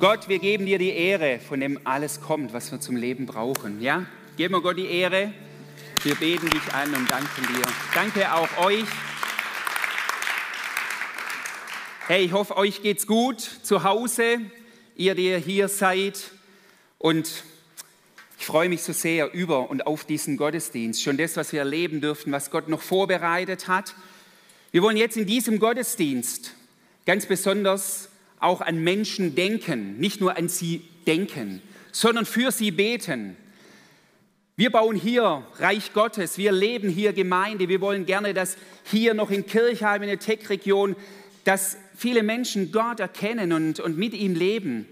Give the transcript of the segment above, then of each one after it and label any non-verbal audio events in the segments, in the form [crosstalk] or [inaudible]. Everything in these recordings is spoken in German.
Gott, wir geben dir die Ehre, von dem alles kommt, was wir zum Leben brauchen. Ja? Geben wir Gott die Ehre. Wir beten dich an und danken dir. Danke auch euch. Hey, ich hoffe, euch geht's gut zu Hause, ihr, die hier seid. Und ich freue mich so sehr über und auf diesen Gottesdienst. Schon das, was wir erleben dürfen, was Gott noch vorbereitet hat. Wir wollen jetzt in diesem Gottesdienst ganz besonders auch an Menschen denken, nicht nur an sie denken, sondern für sie beten. Wir bauen hier Reich Gottes, wir leben hier Gemeinde, wir wollen gerne, dass hier noch in Kirchheim, in der Tech-Region, dass viele Menschen Gott erkennen und, und mit ihm leben.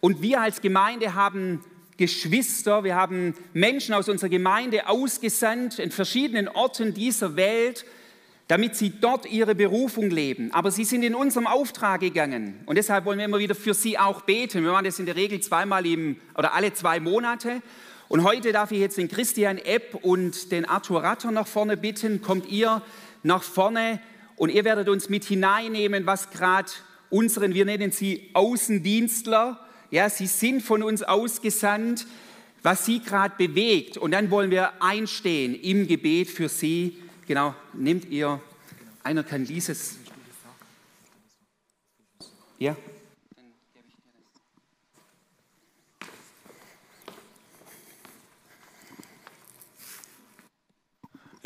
Und wir als Gemeinde haben Geschwister, wir haben Menschen aus unserer Gemeinde ausgesandt in verschiedenen Orten dieser Welt, damit sie dort ihre Berufung leben. Aber sie sind in unserem Auftrag gegangen und deshalb wollen wir immer wieder für sie auch beten. Wir machen das in der Regel zweimal im oder alle zwei Monate. Und heute darf ich jetzt den Christian Epp und den Arthur Ratter nach vorne bitten. Kommt ihr nach vorne und ihr werdet uns mit hineinnehmen, was gerade unseren, wir nennen sie Außendienstler, ja, sie sind von uns ausgesandt, was sie gerade bewegt. Und dann wollen wir einstehen im Gebet für sie Genau, nehmt ihr, einer kann dieses. Ja?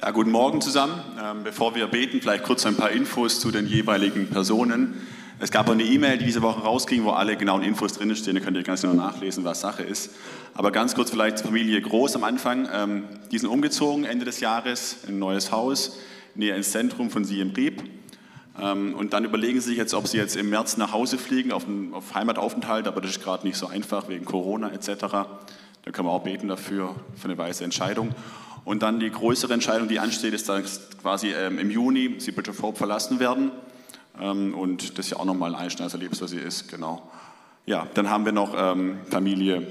Ja, guten Morgen zusammen. Ähm, bevor wir beten, vielleicht kurz ein paar Infos zu den jeweiligen Personen. Es gab eine E-Mail, die diese Woche rausging, wo alle genauen Infos drinstehen. Da könnt ihr ganz genau nachlesen, was Sache ist. Aber ganz kurz vielleicht zur Familie Groß am Anfang. Ähm, die sind umgezogen Ende des Jahres in ein neues Haus, näher ins Zentrum von Siem Reap. Ähm, und dann überlegen sie sich jetzt, ob sie jetzt im März nach Hause fliegen, auf, einen, auf Heimataufenthalt. Aber das ist gerade nicht so einfach wegen Corona etc. Da können wir auch beten dafür, für eine weise Entscheidung. Und dann die größere Entscheidung, die ansteht, ist, dass quasi ähm, im Juni sie Bridge of verlassen werden. Ähm, und das ist ja auch nochmal ein Einschneiderlebnis, was sie ist, genau. Ja, dann haben wir noch ähm, Familie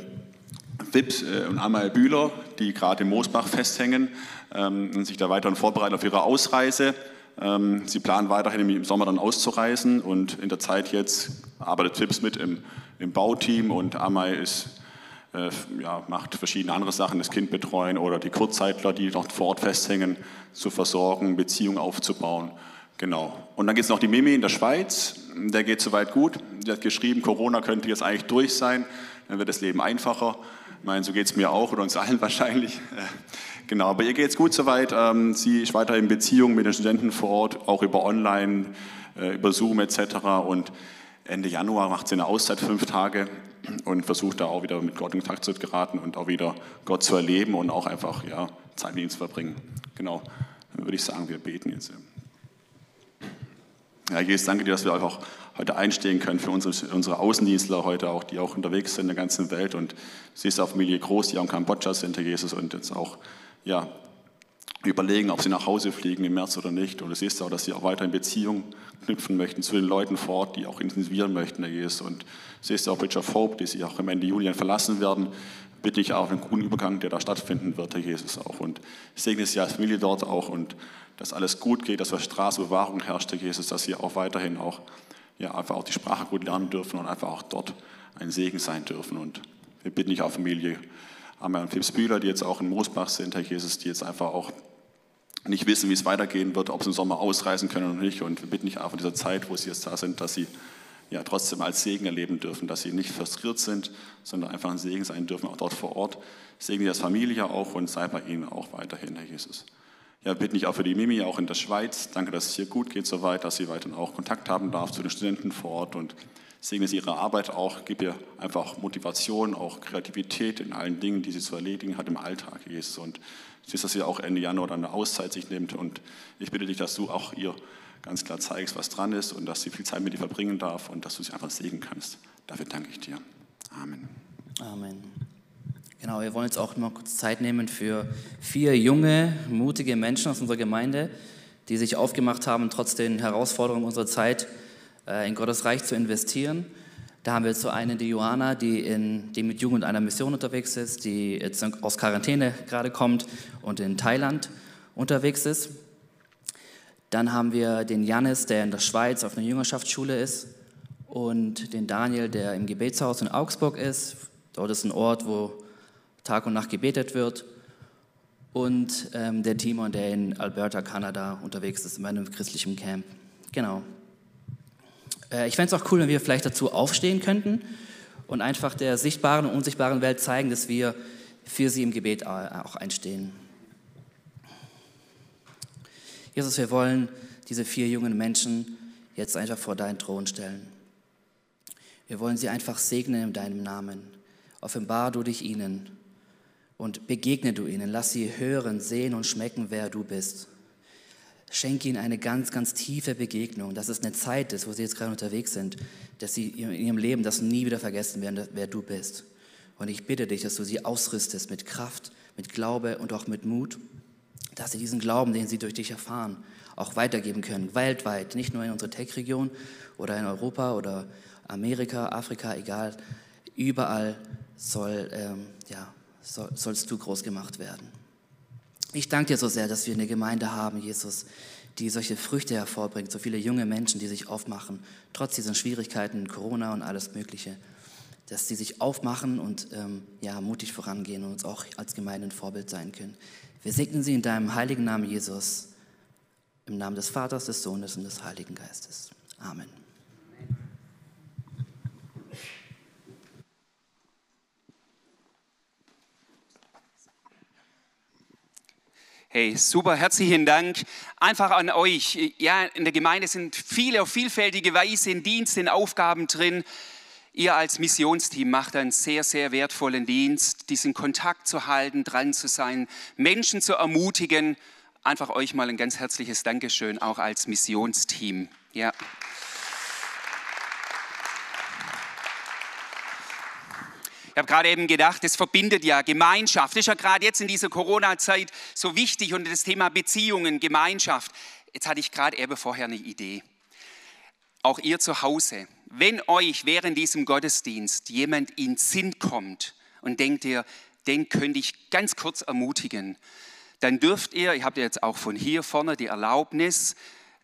Wips äh, und Amal Bühler, die gerade im Moosbach festhängen ähm, und sich da weiterhin vorbereiten auf ihre Ausreise. Ähm, sie planen weiterhin im Sommer dann auszureisen und in der Zeit jetzt arbeitet Wips mit im, im Bauteam und Amai ist, äh, ja, macht verschiedene andere Sachen, das Kind betreuen oder die Kurzzeitler, die dort vor Ort festhängen, zu versorgen, Beziehungen aufzubauen. Genau. Und dann gibt es noch die Mimi in der Schweiz. Der geht soweit gut. Die hat geschrieben, Corona könnte jetzt eigentlich durch sein. Dann wird das Leben einfacher. Ich meine, so geht es mir auch oder uns allen [laughs] wahrscheinlich. Genau, aber ihr geht es gut soweit. Ähm, sie ist weiter in Beziehung mit den Studenten vor Ort, auch über Online, äh, über Zoom etc. Und Ende Januar macht sie eine Auszeit, fünf Tage, und versucht da auch wieder mit Gott in Kontakt zu geraten und auch wieder Gott zu erleben und auch einfach ja, Zeit mit ihm zu verbringen. Genau, dann würde ich sagen, wir beten jetzt. Ja, Jesus, danke dir, dass wir auch heute einstehen können für unsere, unsere Außendienstler heute auch, die auch unterwegs sind in der ganzen Welt. Und du siehst auch Familie Groß, die auch in Kambodscha sind, Herr Jesus, und jetzt auch ja, überlegen, ob sie nach Hause fliegen im März oder nicht. Und du siehst auch, dass sie auch weiter in Beziehung knüpfen möchten zu den Leuten vor Ort, die auch intensivieren möchten, Herr Jesus. Und du siehst auch Richard Hope, die sie auch am Ende Juli verlassen werden. Bitte ich auch einen guten Übergang, der da stattfinden wird, Herr Jesus auch. Und segne sie als Familie dort auch und dass alles gut geht, dass für Straßenbewahrung herrscht, Herr Jesus, dass sie auch weiterhin auch, ja, einfach auch die Sprache gut lernen dürfen und einfach auch dort ein Segen sein dürfen. Und wir bitten dich auf Familie Ammer und Philipp Bühler, die jetzt auch in Moosbach sind, Herr Jesus, die jetzt einfach auch nicht wissen, wie es weitergehen wird, ob sie im Sommer ausreisen können oder nicht. Und wir bitten dich auch in dieser Zeit, wo sie jetzt da sind, dass sie ja trotzdem als Segen erleben dürfen, dass sie nicht frustriert sind, sondern einfach ein Segen sein dürfen, auch dort vor Ort. Segne das Familie auch und sei bei ihnen auch weiterhin, Herr Jesus. Ja, bitte nicht auch für die Mimi, auch in der Schweiz. Danke, dass es hier gut geht soweit, dass sie weiterhin auch Kontakt haben darf zu den Studenten vor Ort und segne sie ihre Arbeit auch, gib ihr einfach Motivation, auch Kreativität in allen Dingen, die sie zu erledigen hat im Alltag, Jesus. Und siehst, dass sie auch Ende Januar dann eine Auszeit sich nimmt und ich bitte dich, dass du auch ihr ganz klar zeigst, was dran ist und dass sie viel Zeit mit dir verbringen darf und dass du sie einfach segnen kannst. Dafür danke ich dir. Amen. Amen. Genau, wir wollen jetzt auch noch kurz Zeit nehmen für vier junge, mutige Menschen aus unserer Gemeinde, die sich aufgemacht haben, trotz den Herausforderungen unserer Zeit äh, in Gottes Reich zu investieren. Da haben wir jetzt so eine, die Johanna, die, in, die mit Jugend einer Mission unterwegs ist, die jetzt aus Quarantäne gerade kommt und in Thailand unterwegs ist. Dann haben wir den Janis, der in der Schweiz auf einer Jüngerschaftsschule ist und den Daniel, der im Gebetshaus in Augsburg ist. Dort ist ein Ort, wo Tag und Nacht gebetet wird. Und ähm, der Timon, der in Alberta, Kanada unterwegs ist, in meinem christlichen Camp. Genau. Äh, ich fände es auch cool, wenn wir vielleicht dazu aufstehen könnten und einfach der sichtbaren und unsichtbaren Welt zeigen, dass wir für sie im Gebet auch einstehen. Jesus, wir wollen diese vier jungen Menschen jetzt einfach vor deinen Thron stellen. Wir wollen sie einfach segnen in deinem Namen. Offenbar du dich ihnen und begegne du ihnen. Lass sie hören, sehen und schmecken, wer du bist. Schenke ihnen eine ganz, ganz tiefe Begegnung, dass es eine Zeit ist, wo sie jetzt gerade unterwegs sind, dass sie in ihrem Leben das nie wieder vergessen werden, wer du bist. Und ich bitte dich, dass du sie ausrüstest mit Kraft, mit Glaube und auch mit Mut, dass sie diesen Glauben, den sie durch dich erfahren, auch weitergeben können, weltweit, nicht nur in unserer Tech-Region oder in Europa oder Amerika, Afrika, egal, überall soll, ähm, ja, sollst du groß gemacht werden. Ich danke dir so sehr, dass wir eine Gemeinde haben, Jesus, die solche Früchte hervorbringt, so viele junge Menschen, die sich aufmachen, trotz diesen Schwierigkeiten, Corona und alles Mögliche, dass sie sich aufmachen und ähm, ja, mutig vorangehen und uns auch als Gemeinde ein Vorbild sein können. Wir segnen sie in deinem heiligen Namen, Jesus, im Namen des Vaters, des Sohnes und des Heiligen Geistes. Amen. Hey, super, herzlichen Dank. Einfach an euch. Ja, in der Gemeinde sind viele auf vielfältige Weise in Dienst, in Aufgaben drin. Ihr als Missionsteam macht einen sehr, sehr wertvollen Dienst, diesen Kontakt zu halten, dran zu sein, Menschen zu ermutigen. Einfach euch mal ein ganz herzliches Dankeschön, auch als Missionsteam. Ja. Ich habe gerade eben gedacht, es verbindet ja Gemeinschaft. Das ist ja gerade jetzt in dieser Corona-Zeit so wichtig und das Thema Beziehungen, Gemeinschaft. Jetzt hatte ich gerade eben vorher eine Idee. Auch ihr zu Hause, wenn euch während diesem Gottesdienst jemand in Sinn kommt und denkt ihr, den könnte ich ganz kurz ermutigen, dann dürft ihr, ihr habt jetzt auch von hier vorne die Erlaubnis,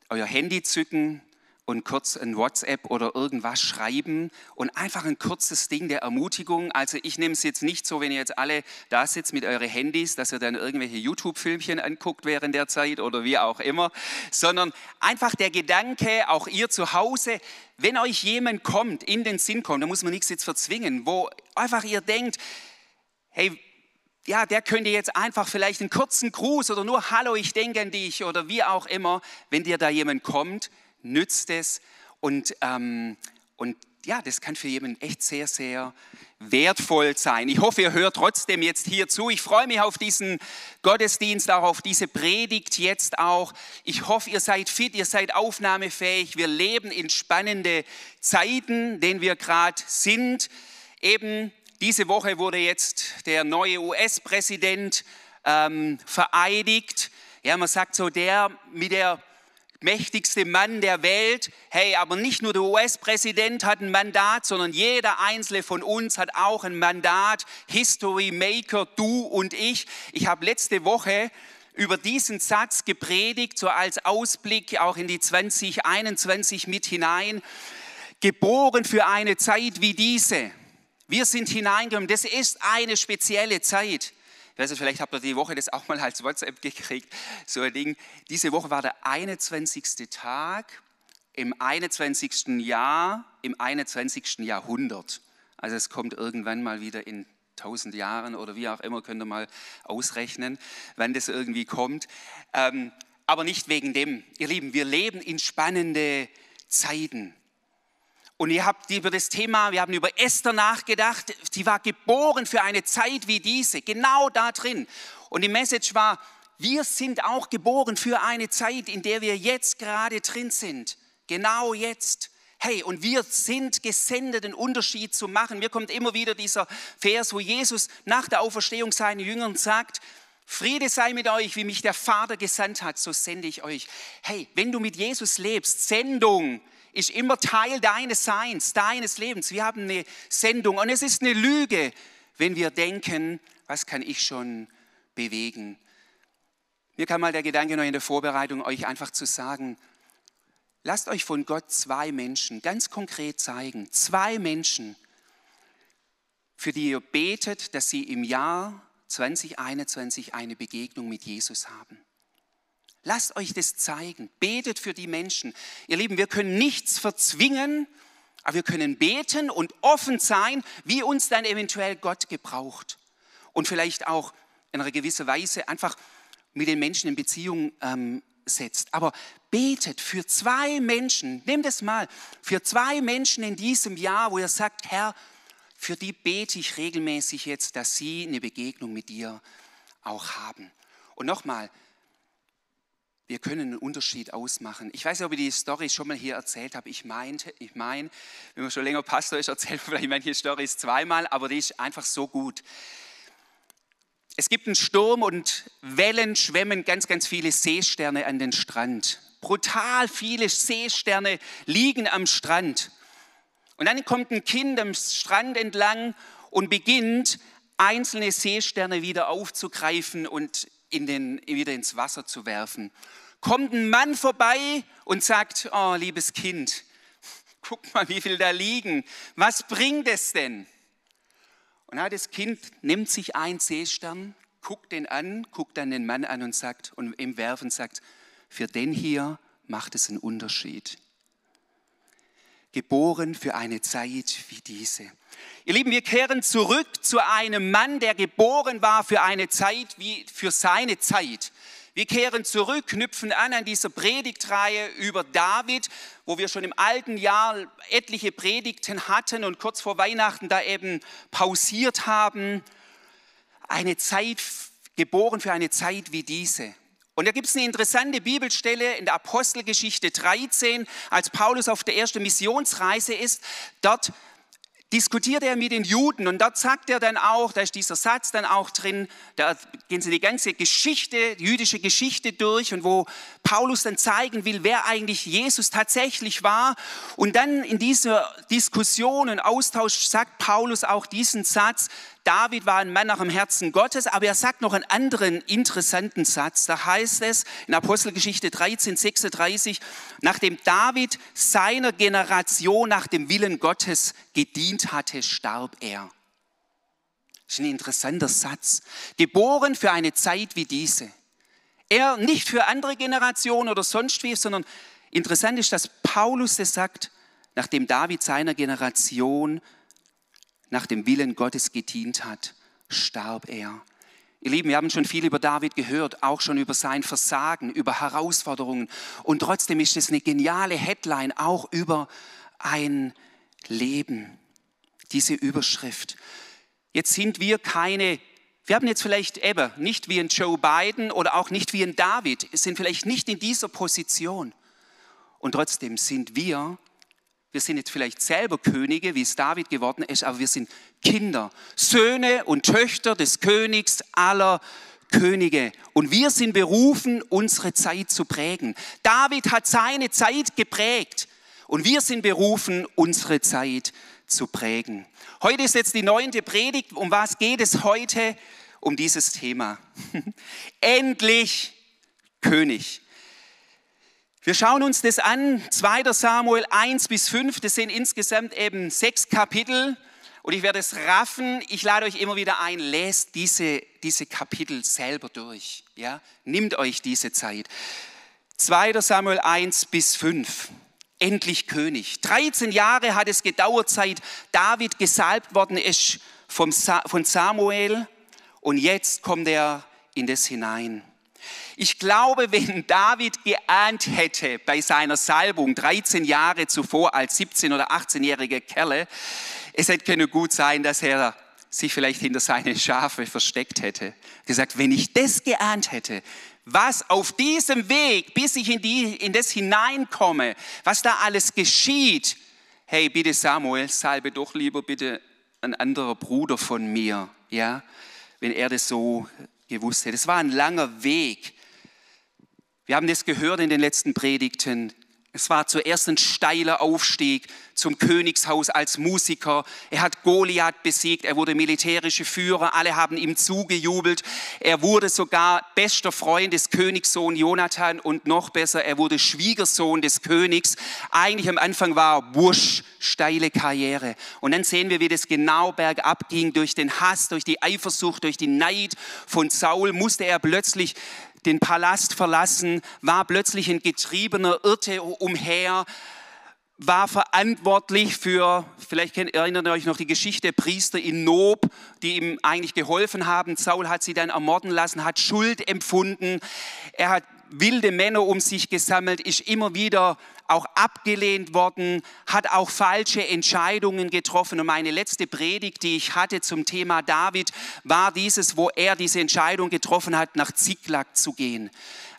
euer Handy zücken, und kurz ein WhatsApp oder irgendwas schreiben und einfach ein kurzes Ding der Ermutigung. Also ich nehme es jetzt nicht so, wenn ihr jetzt alle da sitzt mit euren Handys, dass ihr dann irgendwelche YouTube-Filmchen anguckt während der Zeit oder wie auch immer, sondern einfach der Gedanke, auch ihr zu Hause, wenn euch jemand kommt, in den Sinn kommt, da muss man nichts jetzt verzwingen, wo einfach ihr denkt, hey, ja, der könnte jetzt einfach vielleicht einen kurzen Gruß oder nur Hallo, ich denke an dich oder wie auch immer, wenn dir da jemand kommt, nützt es und, ähm, und ja, das kann für jemanden echt sehr, sehr wertvoll sein. Ich hoffe, ihr hört trotzdem jetzt hier zu. Ich freue mich auf diesen Gottesdienst, auch auf diese Predigt jetzt auch. Ich hoffe, ihr seid fit, ihr seid aufnahmefähig. Wir leben in spannende Zeiten, denen wir gerade sind. Eben diese Woche wurde jetzt der neue US-Präsident ähm, vereidigt. Ja, man sagt so, der mit der mächtigste Mann der Welt. Hey, aber nicht nur der US-Präsident hat ein Mandat, sondern jeder einzelne von uns hat auch ein Mandat. History Maker, du und ich. Ich habe letzte Woche über diesen Satz gepredigt, so als Ausblick auch in die 2021 mit hinein. Geboren für eine Zeit wie diese. Wir sind hineingekommen. Das ist eine spezielle Zeit weiß nicht, vielleicht habt ihr die Woche das auch mal als WhatsApp gekriegt, so ein Ding. Diese Woche war der 21. Tag im 21. Jahr, im 21. Jahrhundert. Also es kommt irgendwann mal wieder in 1000 Jahren oder wie auch immer, könnt ihr mal ausrechnen, wann das irgendwie kommt. Ähm, aber nicht wegen dem. Ihr Lieben, wir leben in spannende Zeiten. Und ihr habt über das Thema, wir haben über Esther nachgedacht, sie war geboren für eine Zeit wie diese, genau da drin. Und die Message war, wir sind auch geboren für eine Zeit, in der wir jetzt gerade drin sind. Genau jetzt. Hey, und wir sind gesendet, einen Unterschied zu machen. Mir kommt immer wieder dieser Vers, wo Jesus nach der Auferstehung seinen Jüngern sagt, Friede sei mit euch, wie mich der Vater gesandt hat, so sende ich euch. Hey, wenn du mit Jesus lebst, Sendung, ist immer Teil deines Seins, deines Lebens. Wir haben eine Sendung und es ist eine Lüge, wenn wir denken, was kann ich schon bewegen. Mir kam mal der Gedanke noch in der Vorbereitung, euch einfach zu sagen, lasst euch von Gott zwei Menschen ganz konkret zeigen. Zwei Menschen, für die ihr betet, dass sie im Jahr 2021 eine Begegnung mit Jesus haben. Lasst euch das zeigen. Betet für die Menschen. Ihr Lieben, wir können nichts verzwingen, aber wir können beten und offen sein, wie uns dann eventuell Gott gebraucht. Und vielleicht auch in einer gewissen Weise einfach mit den Menschen in Beziehung ähm, setzt. Aber betet für zwei Menschen, nehmt es mal, für zwei Menschen in diesem Jahr, wo ihr sagt, Herr, für die bete ich regelmäßig jetzt, dass sie eine Begegnung mit dir auch haben. Und nochmal, wir können einen Unterschied ausmachen. Ich weiß nicht, ob ich die Story schon mal hier erzählt habe. Ich meinte, ich meine, wenn man schon länger Pastor ist, erzählt man vielleicht manche Storys zweimal, aber die ist einfach so gut. Es gibt einen Sturm und Wellen schwemmen ganz, ganz viele Seesterne an den Strand. Brutal viele Seesterne liegen am Strand. Und dann kommt ein Kind am Strand entlang und beginnt, einzelne Seesterne wieder aufzugreifen und in den, wieder ins Wasser zu werfen. Kommt ein Mann vorbei und sagt, oh liebes Kind, guck mal, wie viel da liegen. Was bringt es denn? Und das Kind nimmt sich einen Seestern, guckt den an, guckt dann den Mann an und sagt, und im Werfen sagt, für den hier macht es einen Unterschied geboren für eine Zeit wie diese. Ihr Lieben, wir kehren zurück zu einem Mann, der geboren war für eine Zeit wie für seine Zeit. Wir kehren zurück, knüpfen an an dieser Predigtreihe über David, wo wir schon im alten Jahr etliche Predigten hatten und kurz vor Weihnachten da eben pausiert haben. Eine Zeit, geboren für eine Zeit wie diese. Und da gibt es eine interessante Bibelstelle in der Apostelgeschichte 13, als Paulus auf der ersten Missionsreise ist. Dort diskutiert er mit den Juden und dort sagt er dann auch, da ist dieser Satz dann auch drin, da gehen sie die ganze Geschichte, die jüdische Geschichte durch und wo Paulus dann zeigen will, wer eigentlich Jesus tatsächlich war. Und dann in dieser Diskussion und Austausch sagt Paulus auch diesen Satz, David war ein Mann nach dem Herzen Gottes, aber er sagt noch einen anderen interessanten Satz. Da heißt es in Apostelgeschichte 13, 36, nachdem David seiner Generation nach dem Willen Gottes gedient hatte, starb er. Das ist ein interessanter Satz. Geboren für eine Zeit wie diese. Er nicht für andere Generationen oder sonst wie, sondern interessant ist, dass Paulus das sagt, nachdem David seiner Generation nach dem Willen Gottes gedient hat, starb er. Ihr Lieben, wir haben schon viel über David gehört, auch schon über sein Versagen, über Herausforderungen. Und trotzdem ist es eine geniale Headline auch über ein Leben, diese Überschrift. Jetzt sind wir keine, wir haben jetzt vielleicht eben nicht wie ein Joe Biden oder auch nicht wie ein David, sind vielleicht nicht in dieser Position. Und trotzdem sind wir wir sind jetzt vielleicht selber Könige, wie es David geworden ist, aber wir sind Kinder, Söhne und Töchter des Königs aller Könige. Und wir sind berufen, unsere Zeit zu prägen. David hat seine Zeit geprägt und wir sind berufen, unsere Zeit zu prägen. Heute ist jetzt die neunte Predigt. Um was geht es heute? Um dieses Thema. [laughs] Endlich König. Wir schauen uns das an, 2. Samuel 1 bis 5, das sind insgesamt eben sechs Kapitel und ich werde es raffen. Ich lade euch immer wieder ein, lest diese, diese Kapitel selber durch. Ja? Nimmt euch diese Zeit. 2. Samuel 1 bis 5. Endlich König. 13 Jahre hat es gedauert, seit David gesalbt worden ist von Samuel und jetzt kommt er in das hinein. Ich glaube, wenn David geahnt hätte bei seiner Salbung 13 Jahre zuvor als 17- oder 18-jähriger Kerle, es hätte können gut sein, dass er sich vielleicht hinter seine Schafe versteckt hätte. Gesagt, wenn ich das geahnt hätte, was auf diesem Weg, bis ich in, die, in das hineinkomme, was da alles geschieht, hey, bitte Samuel, salbe doch lieber bitte ein anderer Bruder von mir, ja, wenn er das so gewusst hätte. Es war ein langer Weg. Wir haben das gehört in den letzten Predigten. Es war zuerst ein steiler Aufstieg zum Königshaus als Musiker. Er hat Goliath besiegt, er wurde militärische Führer, alle haben ihm zugejubelt. Er wurde sogar bester Freund des Königssohn Jonathan und noch besser, er wurde Schwiegersohn des Königs. Eigentlich am Anfang war wusch, steile Karriere. Und dann sehen wir, wie das genau bergab ging durch den Hass, durch die Eifersucht, durch die Neid von Saul musste er plötzlich den Palast verlassen, war plötzlich ein Getriebener, irrte umher, war verantwortlich für, vielleicht erinnert ihr euch noch die Geschichte, Priester in Nob, die ihm eigentlich geholfen haben. Saul hat sie dann ermorden lassen, hat Schuld empfunden. Er hat wilde Männer um sich gesammelt, ist immer wieder auch abgelehnt worden, hat auch falsche Entscheidungen getroffen. Und meine letzte Predigt, die ich hatte zum Thema David, war dieses, wo er diese Entscheidung getroffen hat, nach Ziklag zu gehen.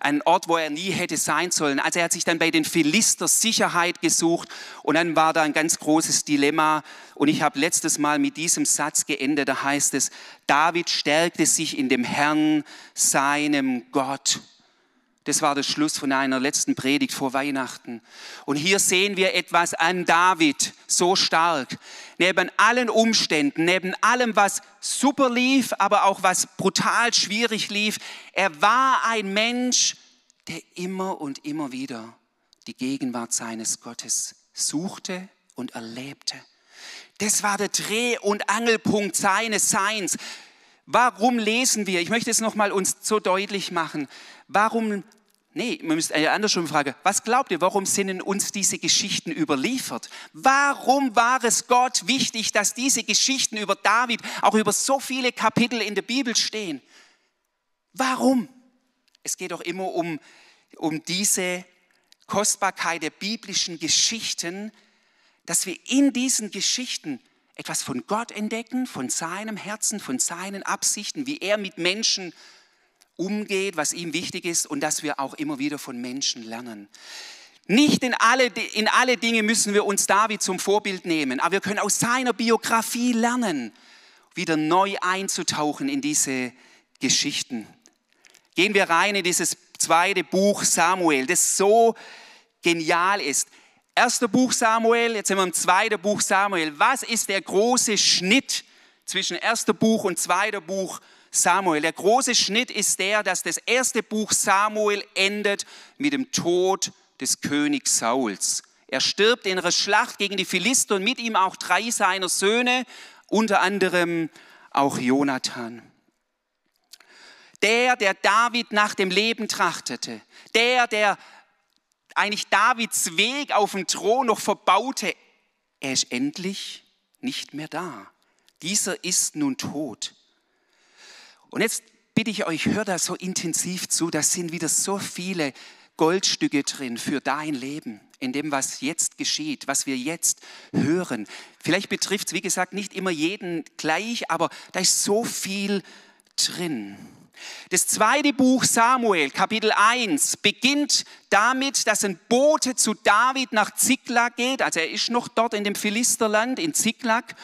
Ein Ort, wo er nie hätte sein sollen. Also er hat sich dann bei den Philister Sicherheit gesucht und dann war da ein ganz großes Dilemma. Und ich habe letztes Mal mit diesem Satz geendet, da heißt es, David stärkte sich in dem Herrn, seinem Gott. Das war der Schluss von einer letzten Predigt vor Weihnachten. Und hier sehen wir etwas an David so stark. Neben allen Umständen, neben allem, was super lief, aber auch was brutal schwierig lief, er war ein Mensch, der immer und immer wieder die Gegenwart seines Gottes suchte und erlebte. Das war der Dreh- und Angelpunkt seines Seins. Warum lesen wir? Ich möchte es nochmal uns so deutlich machen. Warum, nee, man müsste eine andere Frage. Was glaubt ihr, warum sind uns diese Geschichten überliefert? Warum war es Gott wichtig, dass diese Geschichten über David auch über so viele Kapitel in der Bibel stehen? Warum? Es geht doch immer um, um diese Kostbarkeit der biblischen Geschichten, dass wir in diesen Geschichten etwas von Gott entdecken, von seinem Herzen, von seinen Absichten, wie er mit Menschen umgeht, was ihm wichtig ist und dass wir auch immer wieder von Menschen lernen. Nicht in alle, in alle Dinge müssen wir uns David zum Vorbild nehmen, aber wir können aus seiner Biografie lernen, wieder neu einzutauchen in diese Geschichten. Gehen wir rein in dieses zweite Buch Samuel, das so genial ist. Erster Buch Samuel, jetzt sind wir im zweiten Buch Samuel. Was ist der große Schnitt zwischen erster Buch und zweiter Buch Samuel? Samuel. Der große Schnitt ist der, dass das erste Buch Samuel endet mit dem Tod des Königs Sauls. Er stirbt in einer Schlacht gegen die Philister und mit ihm auch drei seiner Söhne, unter anderem auch Jonathan. Der, der David nach dem Leben trachtete, der, der eigentlich Davids Weg auf den Thron noch verbaute, er ist endlich nicht mehr da. Dieser ist nun tot. Und jetzt bitte ich euch, hört da so intensiv zu, da sind wieder so viele Goldstücke drin für dein Leben, in dem, was jetzt geschieht, was wir jetzt hören. Vielleicht betrifft es, wie gesagt, nicht immer jeden gleich, aber da ist so viel drin. Das zweite Buch Samuel, Kapitel 1, beginnt damit, dass ein Bote zu David nach Ziklag geht. Also er ist noch dort in dem Philisterland, in Ziklag.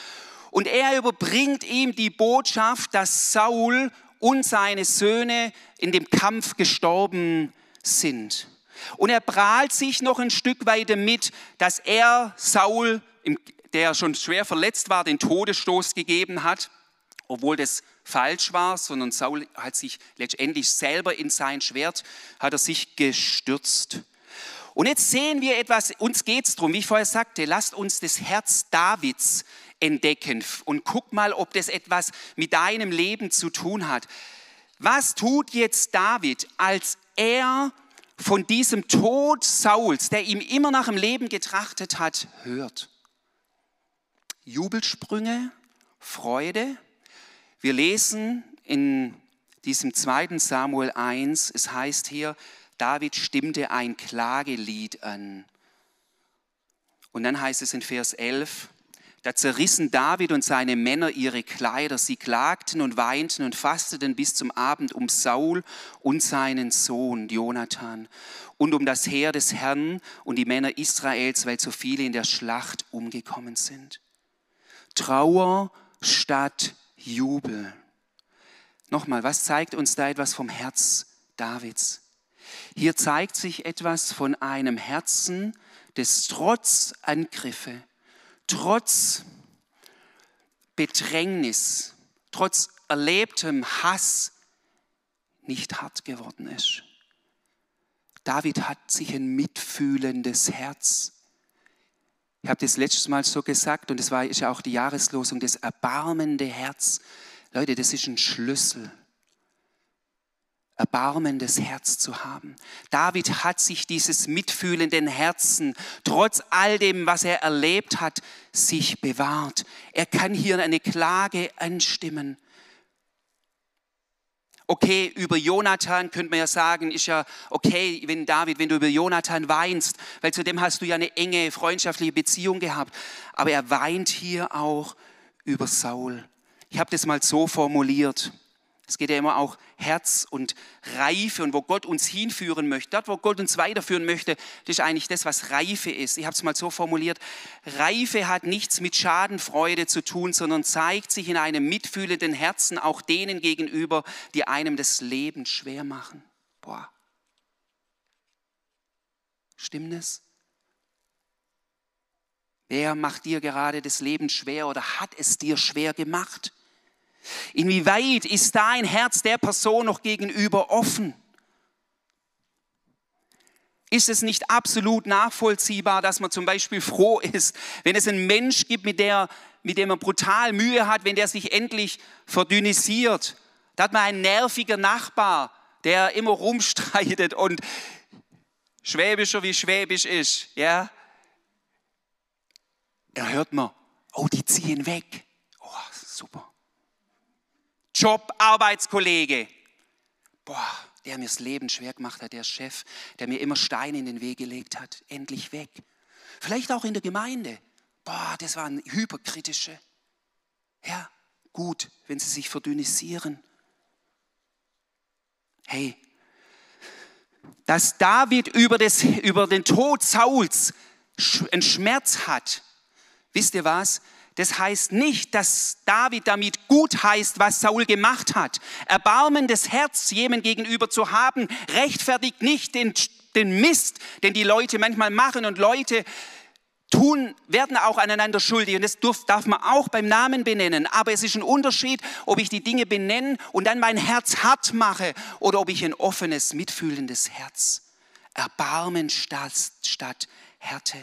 Und er überbringt ihm die Botschaft, dass Saul und seine Söhne in dem Kampf gestorben sind. Und er prahlt sich noch ein Stück weit damit, dass er Saul, der schon schwer verletzt war, den Todesstoß gegeben hat, obwohl das falsch war, sondern Saul hat sich letztendlich selber in sein Schwert, hat er sich gestürzt. Und jetzt sehen wir etwas, uns geht es darum, wie ich vorher sagte, lasst uns das Herz Davids entdecken und guck mal, ob das etwas mit deinem Leben zu tun hat. Was tut jetzt David, als er von diesem Tod Sauls, der ihm immer nach dem Leben getrachtet hat, hört? Jubelsprünge, Freude. Wir lesen in diesem zweiten Samuel 1, es heißt hier, David stimmte ein Klagelied an. Und dann heißt es in Vers 11, da zerrissen David und seine Männer ihre Kleider. Sie klagten und weinten und fasteten bis zum Abend um Saul und seinen Sohn Jonathan und um das Heer des Herrn und die Männer Israels, weil so viele in der Schlacht umgekommen sind. Trauer statt Jubel. Nochmal, was zeigt uns da etwas vom Herz Davids? Hier zeigt sich etwas von einem Herzen, das trotz Angriffe, trotz Bedrängnis, trotz erlebtem Hass nicht hart geworden ist. David hat sich ein mitfühlendes Herz. Ich habe das letztes Mal so gesagt und es war ist ja auch die Jahreslosung, das erbarmende Herz. Leute, das ist ein Schlüssel erbarmendes Herz zu haben. David hat sich dieses mitfühlenden Herzen, trotz all dem, was er erlebt hat, sich bewahrt. Er kann hier eine Klage anstimmen. Okay, über Jonathan könnte man ja sagen, ist ja okay, wenn David, wenn du über Jonathan weinst, weil zu dem hast du ja eine enge freundschaftliche Beziehung gehabt. Aber er weint hier auch über Saul. Ich habe das mal so formuliert. Es geht ja immer auch Herz und Reife und wo Gott uns hinführen möchte. Dort, wo Gott uns weiterführen möchte, das ist eigentlich das, was Reife ist. Ich habe es mal so formuliert. Reife hat nichts mit Schadenfreude zu tun, sondern zeigt sich in einem mitfühlenden Herzen auch denen gegenüber, die einem das Leben schwer machen. Boah. Stimmt es? Wer macht dir gerade das Leben schwer oder hat es dir schwer gemacht? Inwieweit ist dein Herz der Person noch gegenüber offen? Ist es nicht absolut nachvollziehbar, dass man zum Beispiel froh ist, wenn es einen Mensch gibt, mit, der, mit dem man brutal Mühe hat, wenn der sich endlich verdünnisiert? Da hat man einen nervigen Nachbar, der immer rumstreitet und schwäbischer wie schwäbisch ist. Ja? Da hört man, oh, die ziehen weg. Oh, super. Job, Arbeitskollege. Boah, der mir das Leben schwer gemacht hat, der Chef, der mir immer Steine in den Weg gelegt hat, endlich weg. Vielleicht auch in der Gemeinde. Boah, das waren hyperkritische. Ja, gut, wenn sie sich verdünnisieren. Hey, dass David über, das, über den Tod Sauls einen Schmerz hat, wisst ihr was? Das heißt nicht, dass David damit gut heißt, was Saul gemacht hat. Erbarmendes Herz jemand gegenüber zu haben, rechtfertigt nicht den, den Mist, den die Leute manchmal machen und Leute tun, werden auch aneinander schuldig und das darf man auch beim Namen benennen. Aber es ist ein Unterschied, ob ich die Dinge benenne und dann mein Herz hart mache oder ob ich ein offenes, mitfühlendes Herz. Erbarmen statt, statt Härte.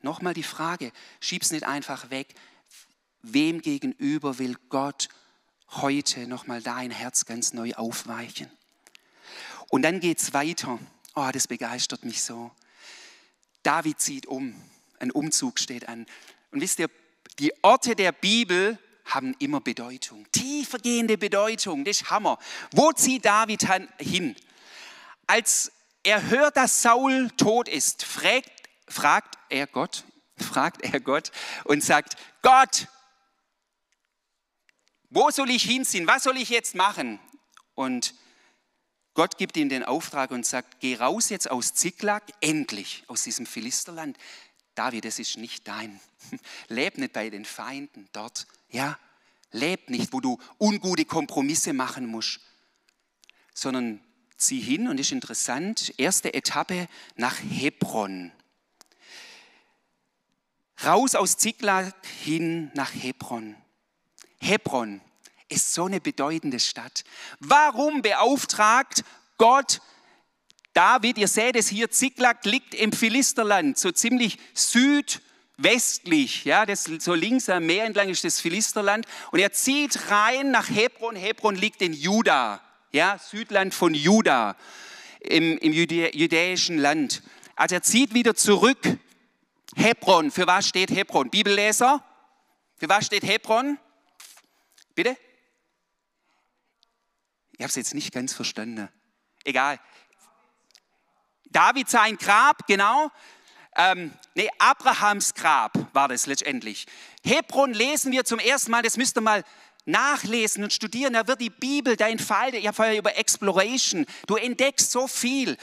Nochmal die Frage, schieb's nicht einfach weg, Wem gegenüber will Gott heute nochmal dein Herz ganz neu aufweichen? Und dann geht es weiter. Oh, das begeistert mich so. David zieht um. Ein Umzug steht an. Und wisst ihr, die Orte der Bibel haben immer Bedeutung. Tiefergehende Bedeutung. Das ist Hammer. Wo zieht David hin? Als er hört, dass Saul tot ist, fragt, fragt er Gott, [laughs] fragt er Gott und sagt, Gott, wo soll ich hinziehen? Was soll ich jetzt machen? Und Gott gibt ihm den Auftrag und sagt, geh raus jetzt aus Ziklag, endlich aus diesem Philisterland. David, das ist nicht dein. [laughs] Leb nicht bei den Feinden dort. Ja, leb nicht, wo du ungute Kompromisse machen musst, sondern zieh hin und ist interessant, erste Etappe nach Hebron. Raus aus Ziklag hin nach Hebron. Hebron ist so eine bedeutende Stadt. Warum beauftragt Gott David, ihr seht es hier, Ziklag liegt im Philisterland, so ziemlich südwestlich, ja, das, so links am Meer entlang ist das Philisterland. Und er zieht rein nach Hebron. Hebron liegt in Juda, ja, Südland von Juda, im, im judäischen Land. Also er zieht wieder zurück. Hebron, für was steht Hebron? Bibelleser? Für was steht Hebron? Bitte? Ich habe es jetzt nicht ganz verstanden. Egal. David sein Grab, genau. Ähm, nee, Abrahams Grab war das letztendlich. Hebron lesen wir zum ersten Mal, das müsst ihr mal nachlesen und studieren. Da wird die Bibel, da entfaltet, ich habe vorher über Exploration, du entdeckst so viel.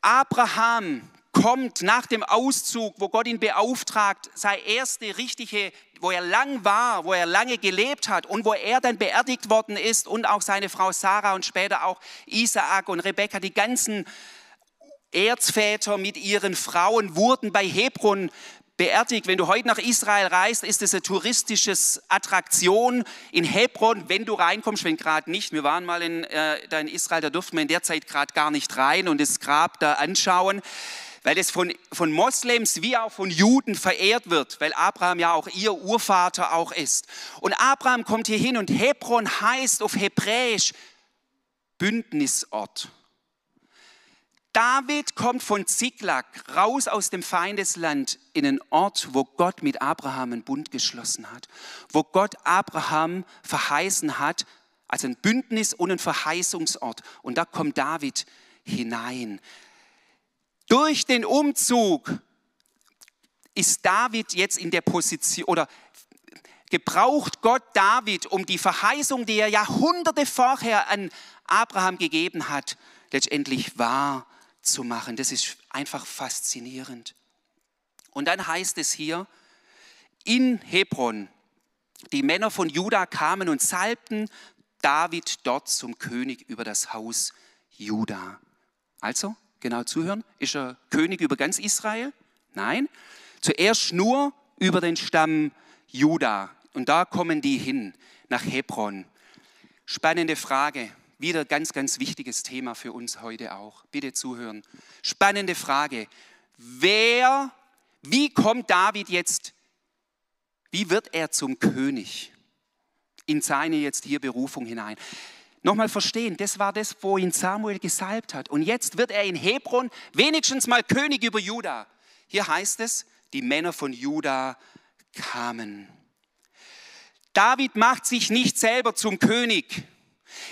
Abraham kommt nach dem Auszug, wo Gott ihn beauftragt, sei erste richtige wo er lang war, wo er lange gelebt hat und wo er dann beerdigt worden ist und auch seine Frau Sarah und später auch Isaak und Rebekka, die ganzen Erzväter mit ihren Frauen wurden bei Hebron beerdigt. Wenn du heute nach Israel reist, ist es eine touristische Attraktion in Hebron, wenn du reinkommst, wenn gerade nicht. Wir waren mal in, äh, da in Israel, da durften wir in der Zeit gerade gar nicht rein und das Grab da anschauen, weil es von, von Moslems wie auch von Juden verehrt wird, weil Abraham ja auch ihr Urvater auch ist. Und Abraham kommt hier hin und Hebron heißt auf Hebräisch Bündnisort. David kommt von Ziklag raus aus dem Feindesland in einen Ort, wo Gott mit Abraham einen Bund geschlossen hat, wo Gott Abraham verheißen hat, also ein Bündnis und ein Verheißungsort. Und da kommt David hinein. Durch den Umzug ist David jetzt in der Position oder gebraucht Gott David, um die Verheißung, die er Jahrhunderte vorher an Abraham gegeben hat, letztendlich wahr zu machen. Das ist einfach faszinierend. Und dann heißt es hier, in Hebron, die Männer von Juda kamen und salbten David dort zum König über das Haus Juda. Also, genau zuhören, ist er König über ganz Israel? Nein, zuerst nur über den Stamm Juda. Und da kommen die hin, nach Hebron. Spannende Frage. Wieder ganz, ganz wichtiges Thema für uns heute auch. Bitte zuhören. Spannende Frage. Wer, wie kommt David jetzt, wie wird er zum König in seine jetzt hier Berufung hinein? Nochmal verstehen, das war das, wo ihn Samuel gesalbt hat. Und jetzt wird er in Hebron wenigstens mal König über Juda. Hier heißt es, die Männer von Juda kamen. David macht sich nicht selber zum König.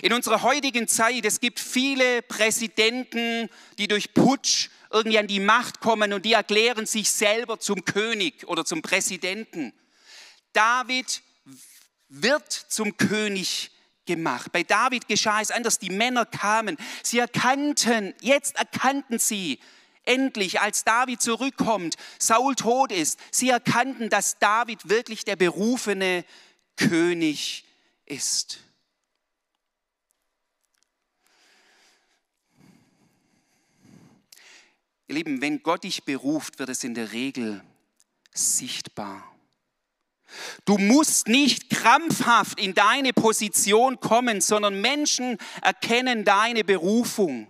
In unserer heutigen Zeit, es gibt viele Präsidenten, die durch Putsch irgendwie an die Macht kommen und die erklären sich selber zum König oder zum Präsidenten. David wird zum König gemacht. Bei David geschah es anders. Die Männer kamen, sie erkannten, jetzt erkannten sie endlich, als David zurückkommt, Saul tot ist, sie erkannten, dass David wirklich der berufene König ist. Ihr Lieben, wenn Gott dich beruft, wird es in der Regel sichtbar. Du musst nicht krampfhaft in deine Position kommen, sondern Menschen erkennen deine Berufung.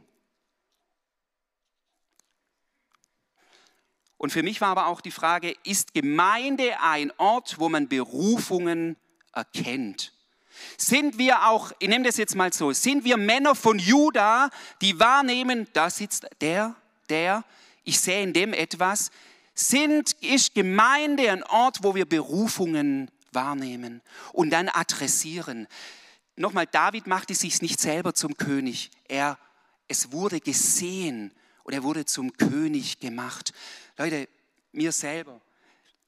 Und für mich war aber auch die Frage, ist Gemeinde ein Ort, wo man Berufungen erkennt? Sind wir auch, ich nehme das jetzt mal so, sind wir Männer von Juda, die wahrnehmen, da sitzt der, der, ich sehe in dem etwas, sind, ist Gemeinde ein Ort, wo wir Berufungen wahrnehmen und dann adressieren. Nochmal, David machte sich nicht selber zum König. Er, es wurde gesehen und er wurde zum König gemacht. Leute, mir selber,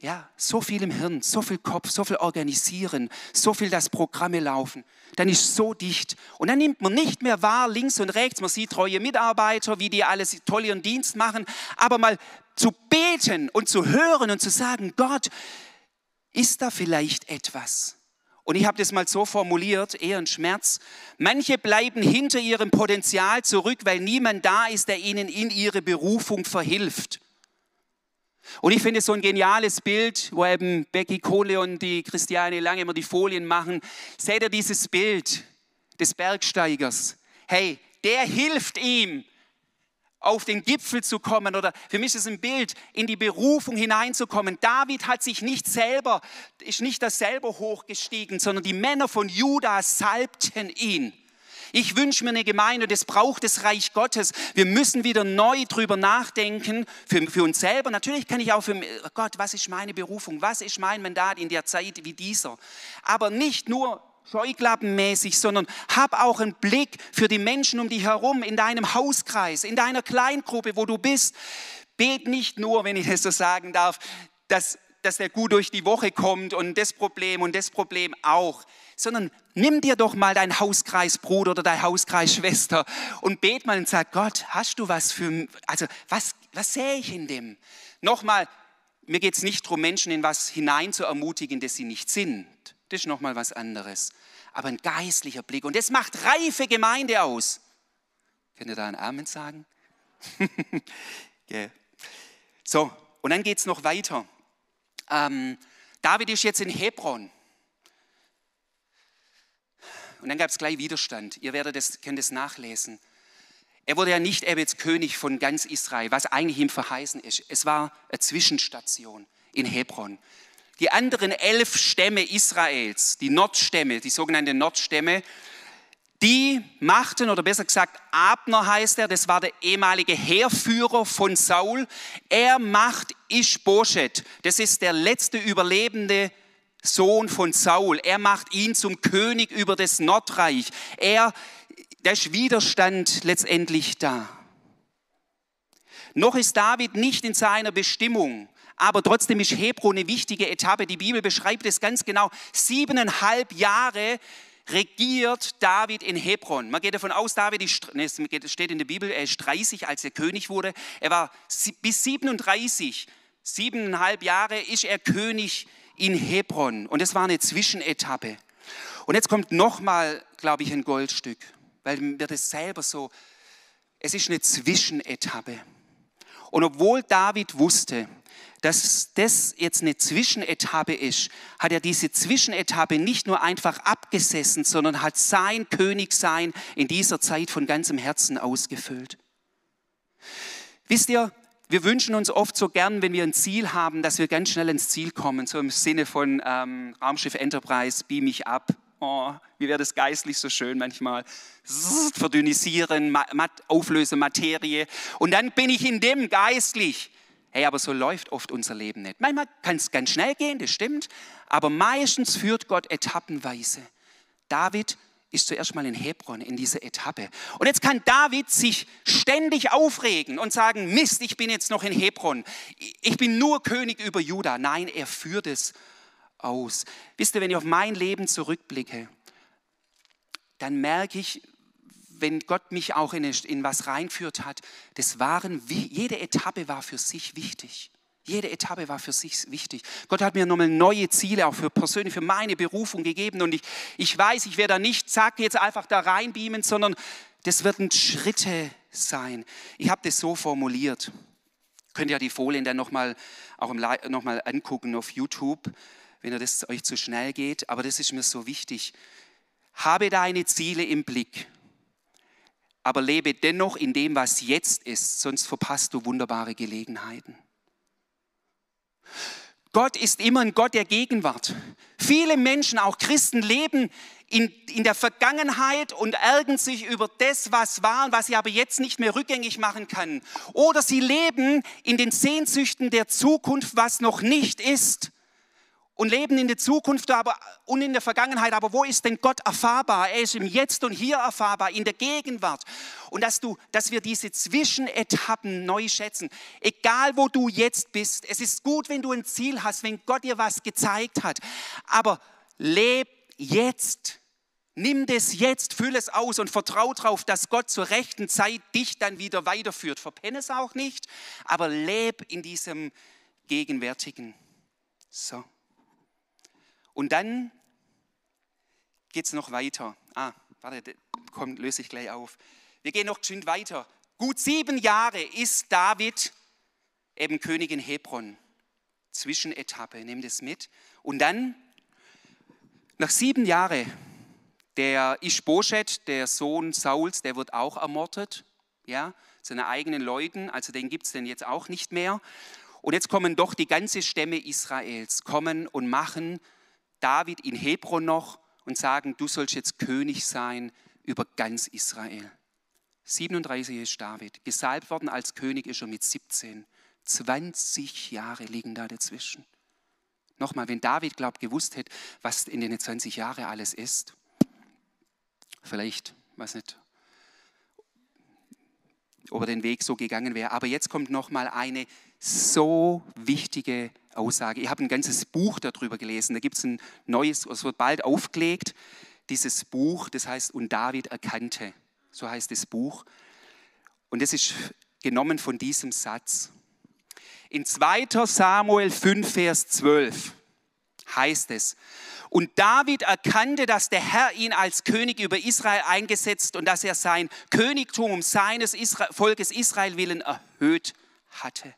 ja, so viel im Hirn, so viel Kopf, so viel organisieren, so viel, dass Programme laufen. Dann ist so dicht. Und dann nimmt man nicht mehr wahr, links und rechts. Man sieht treue Mitarbeiter, wie die alles toll ihren Dienst machen. Aber mal zu beten und zu hören und zu sagen, Gott, ist da vielleicht etwas? Und ich habe das mal so formuliert, eher ein Schmerz. Manche bleiben hinter ihrem Potenzial zurück, weil niemand da ist, der ihnen in ihre Berufung verhilft. Und ich finde so ein geniales Bild, wo eben Becky Kohle und die Christiane Lange immer die Folien machen. Seht ihr dieses Bild des Bergsteigers? Hey, der hilft ihm, auf den Gipfel zu kommen oder für mich ist es ein Bild, in die Berufung hineinzukommen. David hat sich nicht selber, ist nicht das selber hochgestiegen, sondern die Männer von Juda salbten ihn. Ich wünsche mir eine Gemeinde, das braucht das Reich Gottes. Wir müssen wieder neu drüber nachdenken, für, für uns selber. Natürlich kann ich auch für oh Gott, was ist meine Berufung? Was ist mein Mandat in der Zeit wie dieser? Aber nicht nur scheuklappenmäßig, sondern hab auch einen Blick für die Menschen um dich herum, in deinem Hauskreis, in deiner Kleingruppe, wo du bist. Bet nicht nur, wenn ich es so sagen darf, dass, dass der gut durch die Woche kommt und das Problem und das Problem auch sondern nimm dir doch mal deinen Hauskreisbruder oder deine Hauskreisschwester und bet mal und sag, Gott, hast du was für, also was, was sehe ich in dem? Nochmal, mir geht es nicht darum, Menschen in was hinein zu ermutigen, das sie nicht sind. Das ist nochmal was anderes. Aber ein geistlicher Blick. Und das macht reife Gemeinde aus. Könnt ihr da einen Amen sagen? [laughs] yeah. So, und dann geht es noch weiter. Ähm, David ist jetzt in Hebron. Und dann gab es gleich Widerstand. Ihr werdet das, könnt es nachlesen. Er wurde ja nicht jetzt König von ganz Israel, was eigentlich ihm verheißen ist. Es war eine Zwischenstation in Hebron. Die anderen elf Stämme Israels, die Nordstämme, die sogenannten Nordstämme, die machten, oder besser gesagt, Abner heißt er, das war der ehemalige Heerführer von Saul. Er macht Ishbosheth, das ist der letzte überlebende Sohn von Saul. Er macht ihn zum König über das Nordreich. Er da ist Widerstand letztendlich da. Noch ist David nicht in seiner Bestimmung, aber trotzdem ist Hebron eine wichtige Etappe. Die Bibel beschreibt es ganz genau. Siebeneinhalb Jahre regiert David in Hebron. Man geht davon aus, David ist, es steht in der Bibel, er ist 30, als er König wurde. Er war bis 37, siebeneinhalb Jahre ist er König in Hebron. Und das war eine Zwischenetappe. Und jetzt kommt nochmal, glaube ich, ein Goldstück weil mir das selber so, es ist eine Zwischenetappe. Und obwohl David wusste, dass das jetzt eine Zwischenetappe ist, hat er diese Zwischenetappe nicht nur einfach abgesessen, sondern hat sein Königsein in dieser Zeit von ganzem Herzen ausgefüllt. Wisst ihr, wir wünschen uns oft so gern, wenn wir ein Ziel haben, dass wir ganz schnell ins Ziel kommen, so im Sinne von ähm, Raumschiff Enterprise, beam mich ab, Oh, wie wäre das geistlich so schön manchmal. Verdünnisieren, auflöse Materie. Und dann bin ich in dem geistlich. Hey, aber so läuft oft unser Leben nicht. Manchmal kann es ganz schnell gehen, das stimmt. Aber meistens führt Gott etappenweise. David ist zuerst mal in Hebron in dieser Etappe. Und jetzt kann David sich ständig aufregen und sagen, Mist, ich bin jetzt noch in Hebron. Ich bin nur König über Juda. Nein, er führt es aus. Wisst ihr, wenn ich auf mein Leben zurückblicke, dann merke ich, wenn Gott mich auch in, in was reinführt hat, das waren, jede Etappe war für sich wichtig. Jede Etappe war für sich wichtig. Gott hat mir nochmal neue Ziele auch für persönlich, für meine Berufung gegeben. Und ich, ich weiß, ich werde da nicht, zack, jetzt einfach da reinbeamen, sondern das werden Schritte sein. Ich habe das so formuliert. Könnt ihr die Folien dann nochmal noch mal angucken auf YouTube wenn ihr das euch zu schnell geht, aber das ist mir so wichtig. Habe deine Ziele im Blick, aber lebe dennoch in dem, was jetzt ist, sonst verpasst du wunderbare Gelegenheiten. Gott ist immer ein Gott der Gegenwart. Viele Menschen, auch Christen, leben in, in der Vergangenheit und ärgern sich über das, was war und was sie aber jetzt nicht mehr rückgängig machen kann. Oder sie leben in den Sehnsüchten der Zukunft, was noch nicht ist und leben in der Zukunft aber, und in der Vergangenheit. Aber wo ist denn Gott erfahrbar? Er ist im Jetzt und hier erfahrbar, in der Gegenwart. Und dass, du, dass wir diese Zwischenetappen neu schätzen. Egal wo du jetzt bist. Es ist gut, wenn du ein Ziel hast, wenn Gott dir was gezeigt hat. Aber leb jetzt. Nimm das jetzt, füll es aus und vertrau darauf, dass Gott zur rechten Zeit dich dann wieder weiterführt. Verpenne es auch nicht, aber leb in diesem Gegenwärtigen. So. Und dann geht es noch weiter. Ah, warte, komm, löse ich gleich auf. Wir gehen noch geschwind weiter. Gut sieben Jahre ist David eben König in Hebron. Zwischenetappe, nehmt es mit. Und dann, nach sieben Jahren, der Ishbosheth, der Sohn Sauls, der wird auch ermordet. Ja, seine eigenen Leuten, also den gibt es denn jetzt auch nicht mehr. Und jetzt kommen doch die ganze Stämme Israels, kommen und machen David in Hebron noch und sagen, du sollst jetzt König sein über ganz Israel. 37 ist David. Gesalbt worden als König ist er mit 17. 20 Jahre liegen da dazwischen. Nochmal, wenn David, glaubt, gewusst hätte, was in den 20 Jahren alles ist, vielleicht, weiß nicht, ob er den Weg so gegangen wäre. Aber jetzt kommt nochmal eine so wichtige Aussage. Ich habe ein ganzes Buch darüber gelesen. Da gibt es ein neues, es wird bald aufgelegt. Dieses Buch, das heißt Und David erkannte. So heißt das Buch. Und das ist genommen von diesem Satz. In 2 Samuel 5, Vers 12 heißt es, und David erkannte, dass der Herr ihn als König über Israel eingesetzt und dass er sein Königtum um seines Volkes Israel willen erhöht hatte.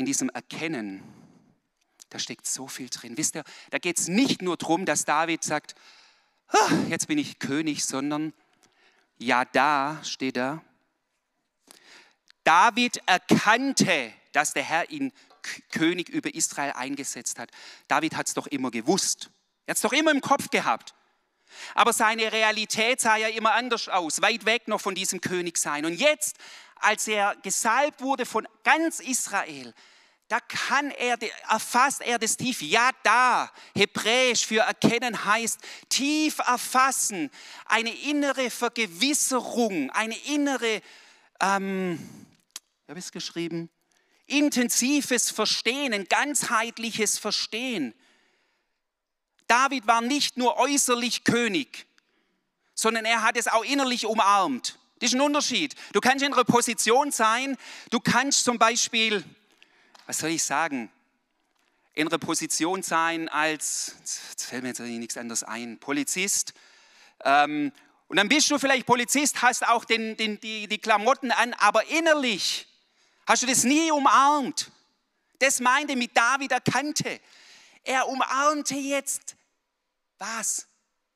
In diesem Erkennen, da steckt so viel drin. Wisst ihr, da geht es nicht nur darum, dass David sagt, jetzt bin ich König, sondern ja, da steht er. David erkannte, dass der Herr ihn König über Israel eingesetzt hat. David hat es doch immer gewusst. Er hat es doch immer im Kopf gehabt. Aber seine Realität sah ja immer anders aus, weit weg noch von diesem König sein. Und jetzt, als er gesalbt wurde von ganz Israel, da kann er, erfasst er das tief. Ja, da, hebräisch für erkennen heißt tief erfassen, eine innere Vergewisserung, eine innere, ähm, ich habe es geschrieben, intensives Verstehen, ein ganzheitliches Verstehen. David war nicht nur äußerlich König, sondern er hat es auch innerlich umarmt. Das ist ein Unterschied. Du kannst in einer Position sein, du kannst zum Beispiel, was soll ich sagen, in einer Position sein als, jetzt fällt mir jetzt nichts anderes ein, Polizist. Ähm, und dann bist du vielleicht Polizist, hast auch den, den, die, die Klamotten an, aber innerlich Hast du das nie umarmt? Das meinte mit David erkannte. Er umarmte jetzt was?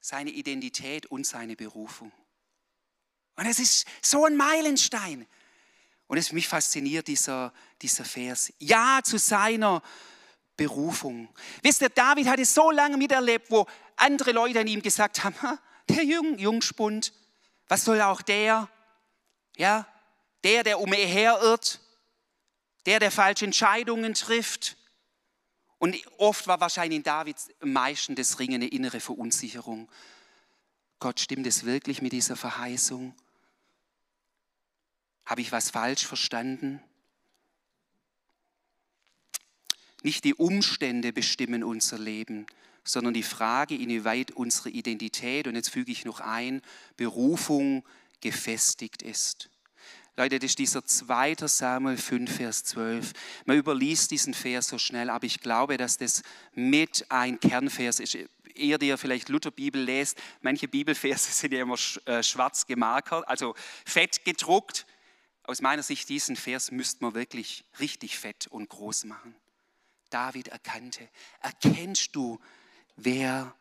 Seine Identität und seine Berufung. Und es ist so ein Meilenstein. Und es mich fasziniert dieser, dieser Vers. Ja zu seiner Berufung. Wisst ihr, David hatte so lange miterlebt, wo andere Leute an ihm gesagt haben, der Jung, Jungspund, was soll auch der? Ja, der, der umherirrt, der, der falsche Entscheidungen trifft. Und oft war wahrscheinlich in Davids am meisten das Ringen eine innere Verunsicherung. Gott, stimmt es wirklich mit dieser Verheißung? Habe ich was falsch verstanden? Nicht die Umstände bestimmen unser Leben, sondern die Frage, inwieweit unsere Identität, und jetzt füge ich noch ein, Berufung gefestigt ist. Leute, das ist dieser 2. Samuel 5, Vers 12. Man überliest diesen Vers so schnell, aber ich glaube, dass das mit ein Kernvers ist. Ihr, die ihr vielleicht Lutherbibel lest, manche Bibelverse [laughs] sind ja immer äh, schwarz gemarkert, also fett gedruckt. Aus meiner Sicht, diesen Vers müsste man wirklich richtig fett und groß machen. David erkannte. Erkennst du, wer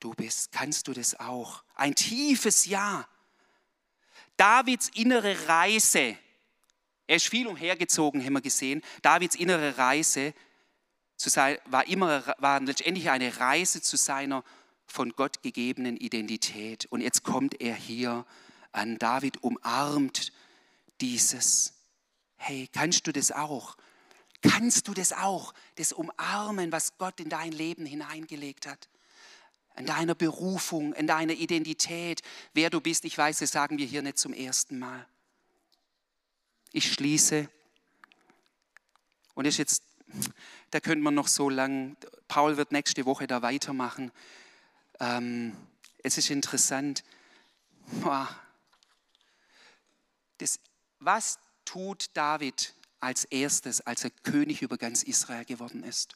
du bist? Kannst du das auch? Ein tiefes Ja Davids innere Reise, er ist viel umhergezogen, haben wir gesehen, Davids innere Reise war, immer, war letztendlich eine Reise zu seiner von Gott gegebenen Identität. Und jetzt kommt er hier an. David umarmt dieses. Hey, kannst du das auch? Kannst du das auch? Das Umarmen, was Gott in dein Leben hineingelegt hat? in deiner Berufung, in deiner Identität, wer du bist. Ich weiß, das sagen wir hier nicht zum ersten Mal. Ich schließe. Und ist jetzt, da könnte man noch so lang, Paul wird nächste Woche da weitermachen. Ähm, es ist interessant. Das, was tut David als erstes, als er König über ganz Israel geworden ist?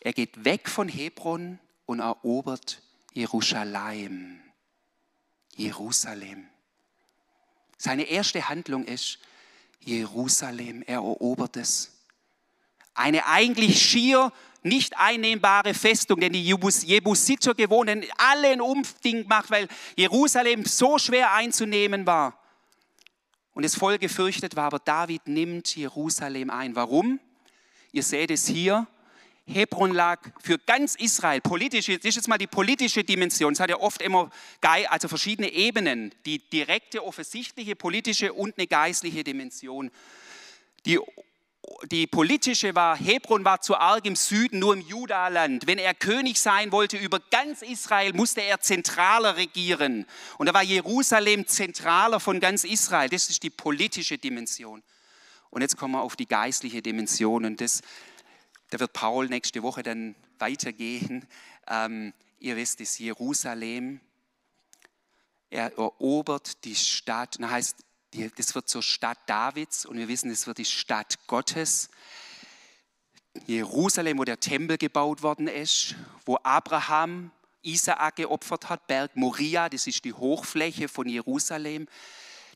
Er geht weg von Hebron und erobert Jerusalem. Jerusalem. Seine erste Handlung ist Jerusalem. Er erobert es. Eine eigentlich schier nicht einnehmbare Festung, denn die Jebusiter gewohnt, alle ein Umding gemacht, weil Jerusalem so schwer einzunehmen war. Und es voll gefürchtet war, aber David nimmt Jerusalem ein. Warum? Ihr seht es hier, Hebron lag für ganz Israel, politische, das ist jetzt mal die politische Dimension, es hat ja oft immer also verschiedene Ebenen, die direkte, offensichtliche, politische und eine geistliche Dimension. Die, die politische war, Hebron war zu arg im Süden, nur im Judaland. Wenn er König sein wollte über ganz Israel, musste er zentraler regieren. Und da war Jerusalem zentraler von ganz Israel. Das ist die politische Dimension. Und jetzt kommen wir auf die geistliche Dimension. Und das da wird Paul nächste Woche dann weitergehen. Ähm, ihr wisst es, Jerusalem. Er erobert die Stadt. Und heißt, das wird zur Stadt Davids und wir wissen, es wird die Stadt Gottes. Jerusalem, wo der Tempel gebaut worden ist, wo Abraham Isaak geopfert hat, Berg Moria, das ist die Hochfläche von Jerusalem.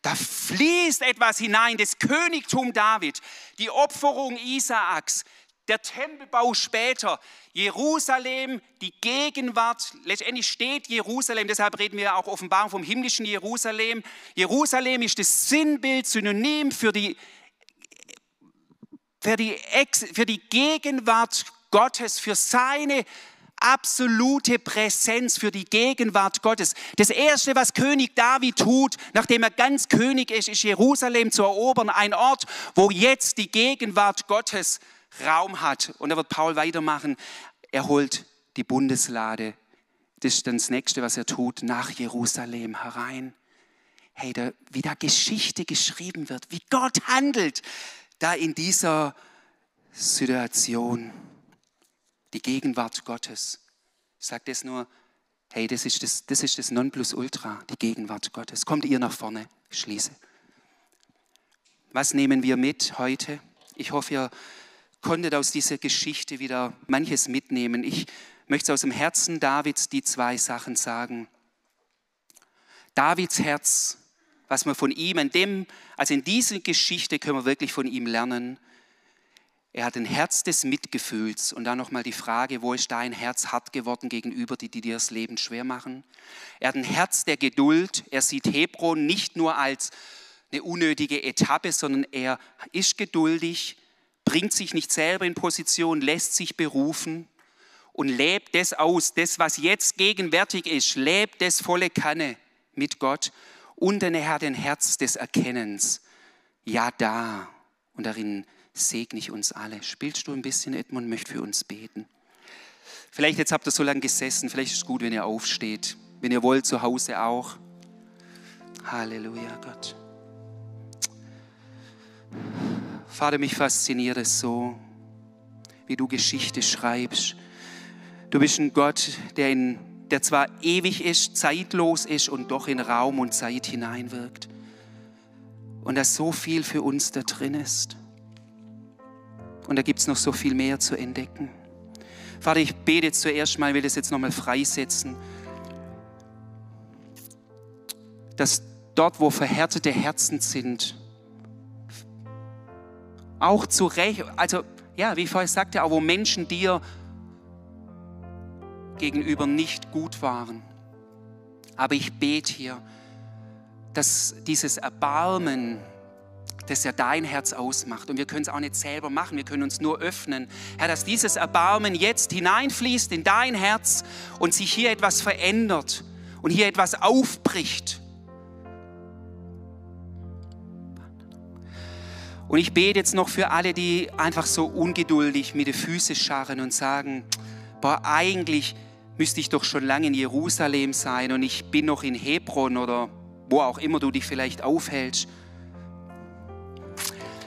Da fließt etwas hinein, das Königtum David, die Opferung Isaaks, der Tempelbau später, Jerusalem, die Gegenwart, letztendlich steht Jerusalem, deshalb reden wir auch offenbar vom himmlischen Jerusalem. Jerusalem ist das Sinnbild, Synonym für die, für die, Ex, für die Gegenwart Gottes, für seine absolute Präsenz für die Gegenwart Gottes. Das Erste, was König David tut, nachdem er ganz König ist, ist Jerusalem zu erobern, ein Ort, wo jetzt die Gegenwart Gottes Raum hat. Und da wird Paul weitermachen. Er holt die Bundeslade. Das ist dann das Nächste, was er tut, nach Jerusalem herein. Hey, da, wie da Geschichte geschrieben wird, wie Gott handelt, da in dieser Situation die Gegenwart Gottes. Ich sage das nur, hey, das ist das, das ist das Nonplusultra, die Gegenwart Gottes. Kommt ihr nach vorne, schließe. Was nehmen wir mit heute? Ich hoffe, ihr konntet aus dieser Geschichte wieder manches mitnehmen. Ich möchte aus dem Herzen Davids die zwei Sachen sagen. Davids Herz, was wir von ihm, in dem, also in dieser Geschichte können wir wirklich von ihm lernen. Er hat ein Herz des Mitgefühls. Und dann nochmal die Frage, wo ist dein Herz hart geworden gegenüber die, die dir das Leben schwer machen? Er hat ein Herz der Geduld. Er sieht Hebron nicht nur als eine unnötige Etappe, sondern er ist geduldig, bringt sich nicht selber in Position, lässt sich berufen und lebt das aus. Das, was jetzt gegenwärtig ist, lebt das volle Kanne mit Gott. Und er hat ein Herz des Erkennens. Ja, da. Und darin segne ich uns alle. Spielst du ein bisschen, Edmund, möchte für uns beten. Vielleicht jetzt habt ihr so lange gesessen, vielleicht ist es gut, wenn ihr aufsteht. Wenn ihr wollt, zu Hause auch. Halleluja, Gott. Vater, mich fasziniert es so, wie du Geschichte schreibst. Du bist ein Gott, der, in, der zwar ewig ist, zeitlos ist und doch in Raum und Zeit hineinwirkt. Und dass so viel für uns da drin ist. Und da gibt es noch so viel mehr zu entdecken. Vater, ich bete zuerst mal, will das jetzt nochmal freisetzen, dass dort, wo verhärtete Herzen sind, auch zu Recht, also ja, wie ich vorher sagte, auch wo Menschen dir gegenüber nicht gut waren. Aber ich bete hier, dass dieses Erbarmen, das ja dein Herz ausmacht. Und wir können es auch nicht selber machen, wir können uns nur öffnen. Herr, dass dieses Erbarmen jetzt hineinfließt in dein Herz und sich hier etwas verändert und hier etwas aufbricht. Und ich bete jetzt noch für alle, die einfach so ungeduldig mit den Füßen scharren und sagen, boah, eigentlich müsste ich doch schon lange in Jerusalem sein und ich bin noch in Hebron oder wo auch immer du dich vielleicht aufhältst.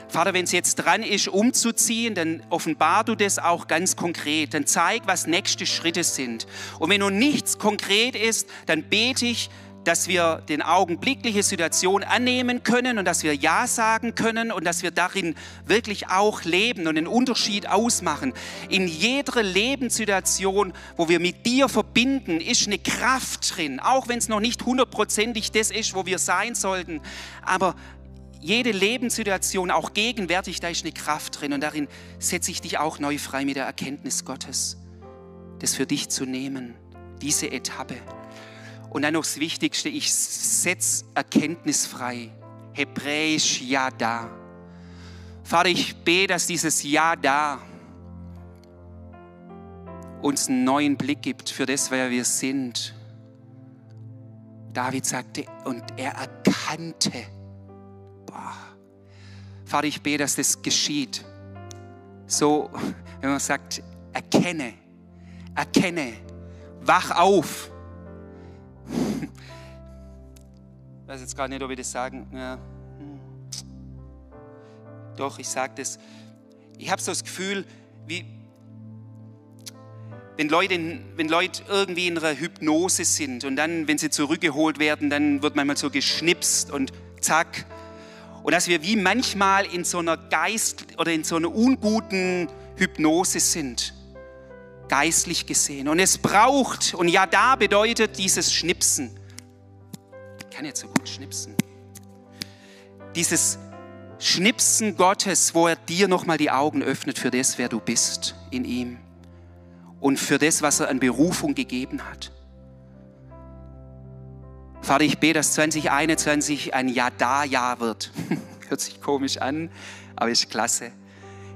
Vater, wenn es jetzt dran ist, umzuziehen, dann offenbar du das auch ganz konkret. Dann zeig, was nächste Schritte sind. Und wenn nun nichts konkret ist, dann bete ich, dass wir den augenblickliche Situation annehmen können und dass wir Ja sagen können und dass wir darin wirklich auch leben und den Unterschied ausmachen. In jeder Lebenssituation, wo wir mit dir verbinden, ist eine Kraft drin, auch wenn es noch nicht hundertprozentig das ist, wo wir sein sollten. Aber jede Lebenssituation, auch gegenwärtig, da ist eine Kraft drin und darin setze ich dich auch neu frei mit der Erkenntnis Gottes, das für dich zu nehmen, diese Etappe. Und dann noch das Wichtigste, ich setze Erkenntnis frei, hebräisch Ja da. Vater, ich bete, dass dieses Ja da uns einen neuen Blick gibt für das, wer wir sind. David sagte, und er erkannte, Boah. Vater, ich bete, dass das geschieht. So, wenn man sagt, erkenne, erkenne, wach auf. Ich weiß jetzt gar nicht, ob ich das sagen. Ja. Hm. Doch, ich sage das. Ich habe so das Gefühl, wie, wenn Leute, wenn Leute irgendwie in einer Hypnose sind und dann, wenn sie zurückgeholt werden, dann wird manchmal so geschnipst und zack. Und dass wir wie manchmal in so einer Geist oder in so einer unguten Hypnose sind, geistlich gesehen. Und es braucht, und ja, da bedeutet dieses Schnipsen, ich kann jetzt so gut schnipsen, dieses Schnipsen Gottes, wo er dir nochmal die Augen öffnet für das, wer du bist in ihm und für das, was er an Berufung gegeben hat. Vater, ich bete, dass 2021 ein Ja-Da-Jahr wird. [laughs] Hört sich komisch an, aber ist klasse.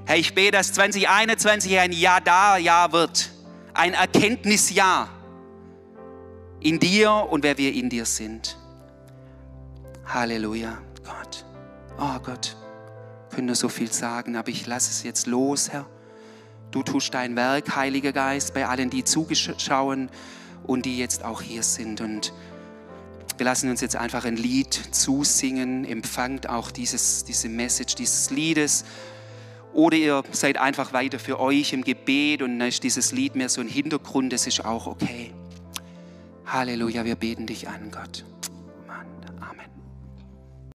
Herr, ich bete, dass 2021 ein Ja-Da-Jahr wird. Ein Erkenntnisjahr in dir und wer wir in dir sind. Halleluja, Gott. Oh Gott, könnte so viel sagen, aber ich lasse es jetzt los, Herr. Du tust dein Werk, Heiliger Geist, bei allen, die zugeschauen und die jetzt auch hier sind. Und wir lassen uns jetzt einfach ein Lied zusingen. Empfangt auch dieses, diese Message dieses Liedes. Oder ihr seid einfach weiter für euch im Gebet und dann ist dieses Lied mehr so ein Hintergrund, das ist auch okay. Halleluja, wir beten dich an, Gott.